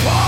apart